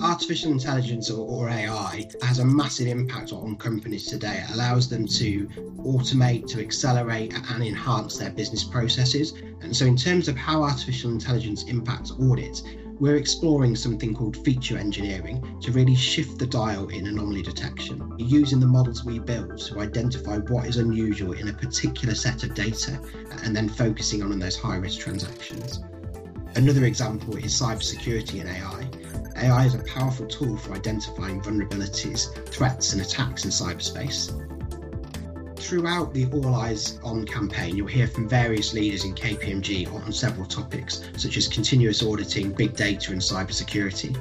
artificial intelligence or, AI has a massive impact on companies today. It allows them to automate, to accelerate, and enhance their business processes. And so, in terms of how artificial intelligence impacts audits, we're exploring something called feature engineering to really shift the dial in anomaly detection, using the models we build to identify what is unusual in a particular set of data and then focusing on those high risk transactions. Another example is cybersecurity and AI. AI is a powerful tool for identifying vulnerabilities, threats, and attacks in cyberspace. Throughout the All Eyes On campaign, you'll hear from various leaders in KPMG on several topics, such as continuous auditing, big data, and cybersecurity.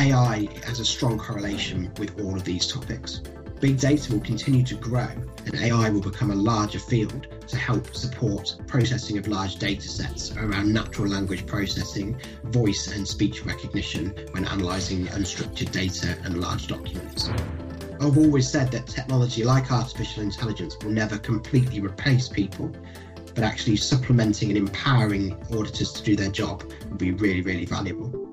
AI has a strong correlation with all of these topics. Big data will continue to grow, and AI will become a larger field to help support processing of large data sets around natural language processing, voice and speech recognition when analysing unstructured data and large documents. I've always said that technology like artificial intelligence will never completely replace people, but actually supplementing and empowering auditors to do their job would be really, really valuable.